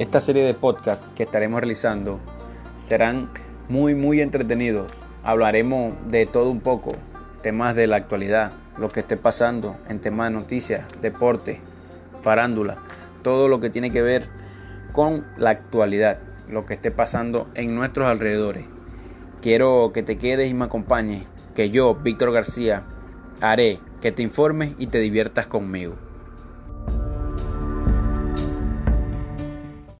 Esta serie de podcasts que estaremos realizando serán muy muy entretenidos. Hablaremos de todo un poco, temas de la actualidad, lo que esté pasando en temas de noticias, deporte, farándula, todo lo que tiene que ver con la actualidad, lo que esté pasando en nuestros alrededores. Quiero que te quedes y me acompañes, que yo, Víctor García, haré que te informes y te diviertas conmigo.